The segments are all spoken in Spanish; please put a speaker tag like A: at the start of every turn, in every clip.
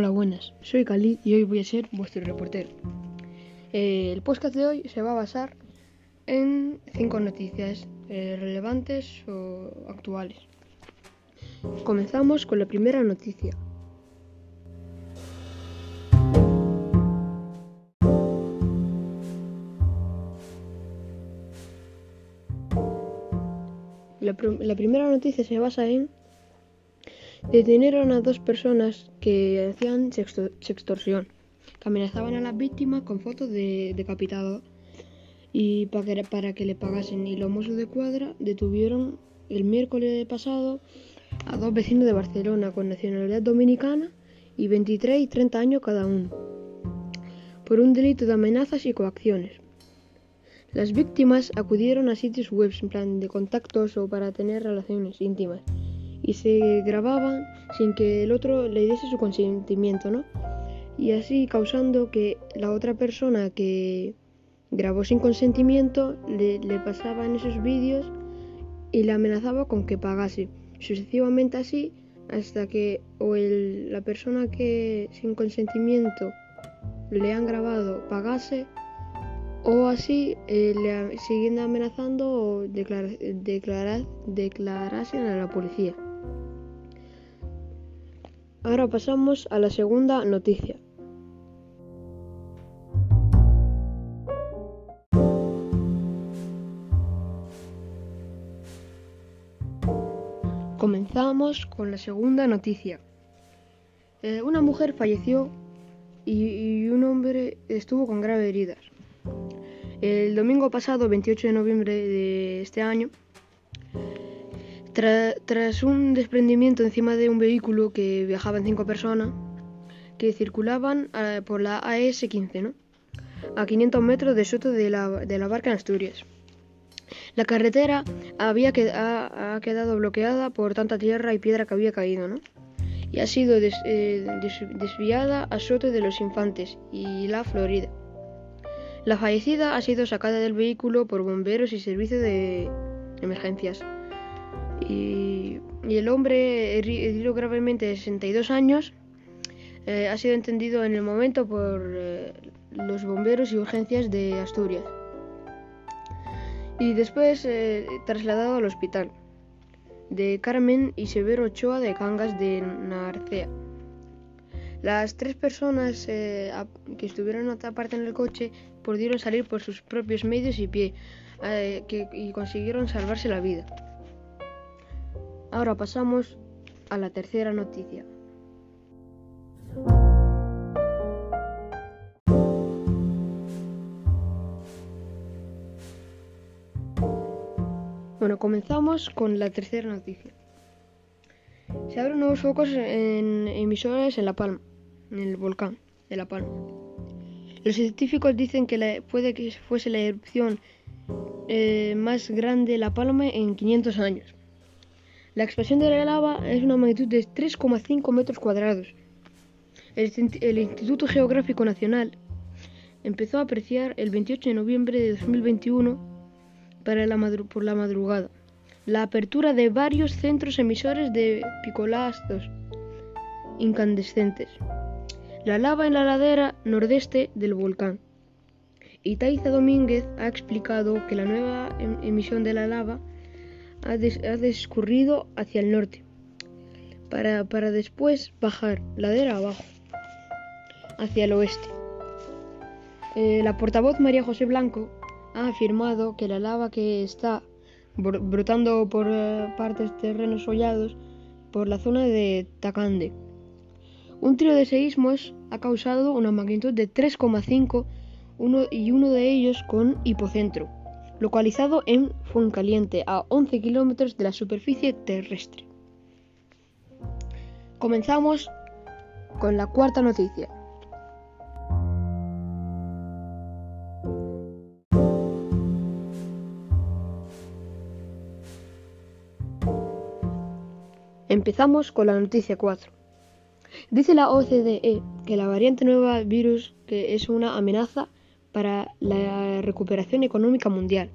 A: Hola, buenas. Soy Khalid y hoy voy a ser vuestro reportero. El podcast de hoy se va a basar en cinco noticias eh, relevantes o actuales. Comenzamos con la primera noticia. La primera noticia se basa en detenieron a dos personas que hacían sexto- sextorsión, que amenazaban a las víctimas con fotos de decapitado y para que, para que le pagasen. Y los Mossos de Cuadra detuvieron el miércoles pasado a dos vecinos de Barcelona con nacionalidad dominicana y 23 y 30 años cada uno, por un delito de amenazas y coacciones. Las víctimas acudieron a sitios web en plan de contactos o para tener relaciones íntimas y se grababan sin que el otro le diese su consentimiento, ¿no? Y así causando que la otra persona que grabó sin consentimiento le, le pasaban esos vídeos y le amenazaba con que pagase. Sucesivamente así hasta que o el- la persona que sin consentimiento le han grabado pagase o así eh, le siguen amenazando o declara, declara- declarasen a la policía. Ahora pasamos a la segunda noticia. Comenzamos con la segunda noticia. Eh, una mujer falleció y, y un hombre estuvo con graves heridas. El domingo pasado, 28 de noviembre de este año, tra- tras un desprendimiento encima de un vehículo que viajaban cinco personas que circulaban eh, por la AS-15, ¿no? a 500 metros de Soto de la, de la Barca en Asturias. La carretera había ha, quedado bloqueada por tanta tierra y piedra que había caído, ¿no? Y ha sido eh, des- desviada a Soto de los Infantes y la Florida. La fallecida ha sido sacada del vehículo por bomberos y servicio de emergencias. Y, el hombre, heri- herido gravemente de 62 años, eh, ha sido entendido en el momento por eh, los bomberos y urgencias de Asturias. Y después eh, trasladado al hospital de Carmen y Severo Ochoa de Cangas de Narcea. Las tres personas que estuvieron aparte en el coche pudieron salir por sus propios medios y pie y consiguieron salvarse la vida. Ahora pasamos a la tercera noticia. Bueno, comenzamos con la tercera noticia. Se abren nuevos focos en emisores en La Palma, en el volcán de La Palma. Los científicos dicen que puede que fuese la erupción eh, más grande de La Palma en 500 años. La expansión de la lava es una magnitud de 3,5 metros cuadrados. El, Instituto Geográfico Nacional empezó a apreciar el 28 de noviembre de 2021 para la por la madrugada la apertura de varios centros emisores de picolastos incandescentes. La lava en la ladera nordeste del volcán. Itaiza Domínguez ha explicado que la nueva em- emisión de la lava ha, des- ha discurrido hacia el norte, para, después bajar ladera abajo, hacia el oeste. Eh, la portavoz María José Blanco ha afirmado que la lava que está bro- brotando por eh, partes terrenos hollados por la zona de Tacande. Un trío de seísmos ha causado una magnitud de 3,5 uno, y uno de ellos con hipocentro, localizado en Fuencaliente, a 11 kilómetros de la superficie terrestre. Comenzamos con la cuarta noticia. Empezamos con la noticia 4. Dice la OCDE que la variante nueva virus que es una amenaza para la recuperación económica mundial.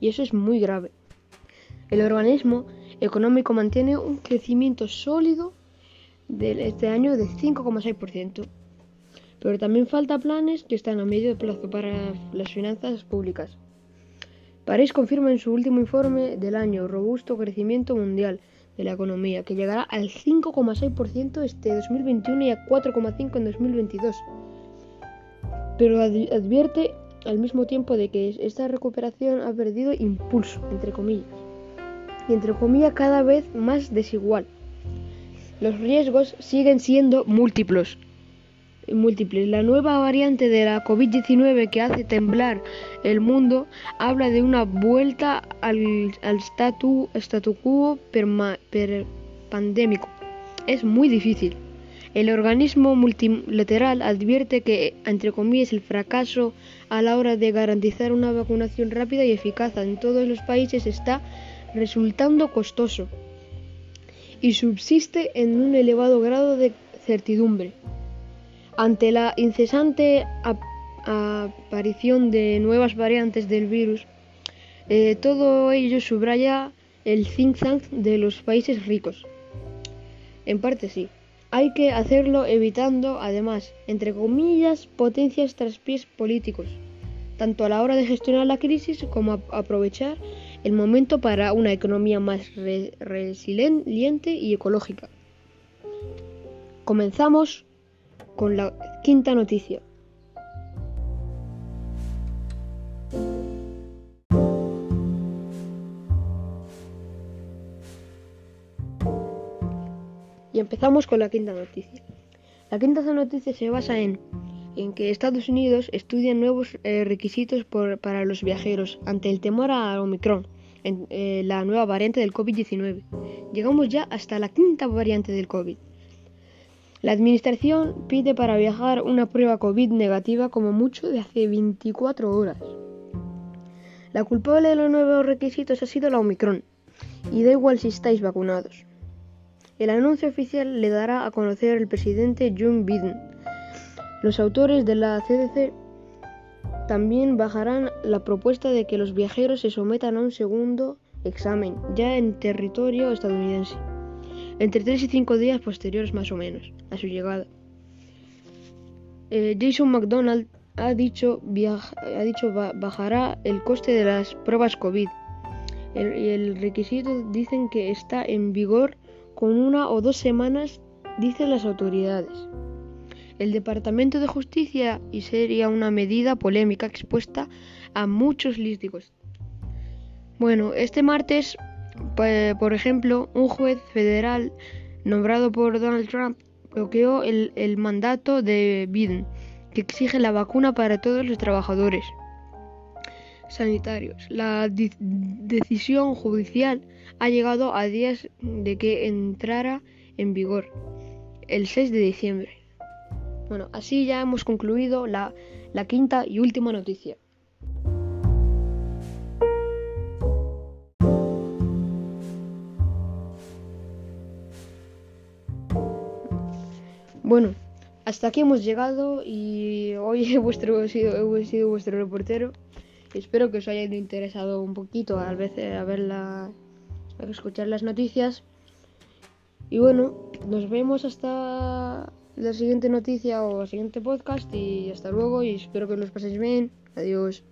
A: Y eso es muy grave. El organismo económico mantiene un crecimiento sólido de este año de 5,6%. Pero también falta planes que están a medio plazo para las finanzas públicas. París confirma en su último informe del año robusto crecimiento mundial de la economía, que llegará al 5,6% este 2021 y a 4,5% en 2022. Pero advierte al mismo tiempo de que esta recuperación ha perdido impulso, entre comillas, y entre comillas cada vez más desigual. Los riesgos siguen siendo múltiples múltiples. La nueva variante de la COVID-19 que hace temblar el mundo habla de una vuelta al, al statu, quo pandémico. Es muy difícil. El organismo multilateral advierte que, entre comillas, el fracaso a la hora de garantizar una vacunación rápida y eficaz en todos los países está resultando costoso y subsiste en un elevado grado de certidumbre. Ante la incesante aparición de nuevas variantes del virus, eh, todo ello subraya el think tank de los países ricos. En parte sí. Hay que hacerlo evitando, además, entre comillas, potencias tras pies políticos, tanto a la hora de gestionar la crisis como aprovechar el momento para una economía más resiliente y ecológica. Comenzamos con la quinta noticia. Y empezamos con la quinta noticia. La quinta noticia se basa en, en que Estados Unidos estudia nuevos eh, requisitos para los viajeros ante el temor a Omicron, eh, la nueva variante del COVID-19. Llegamos ya hasta la quinta variante del COVID. La Administración pide para viajar una prueba COVID negativa como mucho de hace 24 horas. La culpable de los nuevos requisitos ha sido la Omicron, y da igual si estáis vacunados. El anuncio oficial le dará a conocer el presidente Joe Biden. Los autores de la CDC también bajarán la propuesta de que los viajeros se sometan a un segundo examen, ya en territorio estadounidense entre 3 y 5 días posteriores más o menos a su llegada. Eh, Jason McDonald ha dicho, ha dicho bajará el coste de las pruebas COVID. El, el requisito dicen que está en vigor con una o dos semanas, dicen las autoridades. El Departamento de Justicia y sería una medida polémica expuesta a muchos lísticos. Bueno, este martes por ejemplo, un juez federal nombrado por Donald Trump bloqueó el, mandato de Biden, que exige la vacuna para todos los trabajadores sanitarios. La decisión judicial ha llegado a días de que entrara en vigor, el 6 de diciembre. Bueno, así ya hemos concluido la quinta y última noticia. Bueno, hasta aquí hemos llegado y hoy he, sido, he sido vuestro reportero. Espero que os haya interesado un poquito a, veces a verla, a escuchar las noticias. Y bueno, nos vemos hasta la siguiente noticia o el siguiente podcast y hasta luego y espero que os paséis bien. Adiós.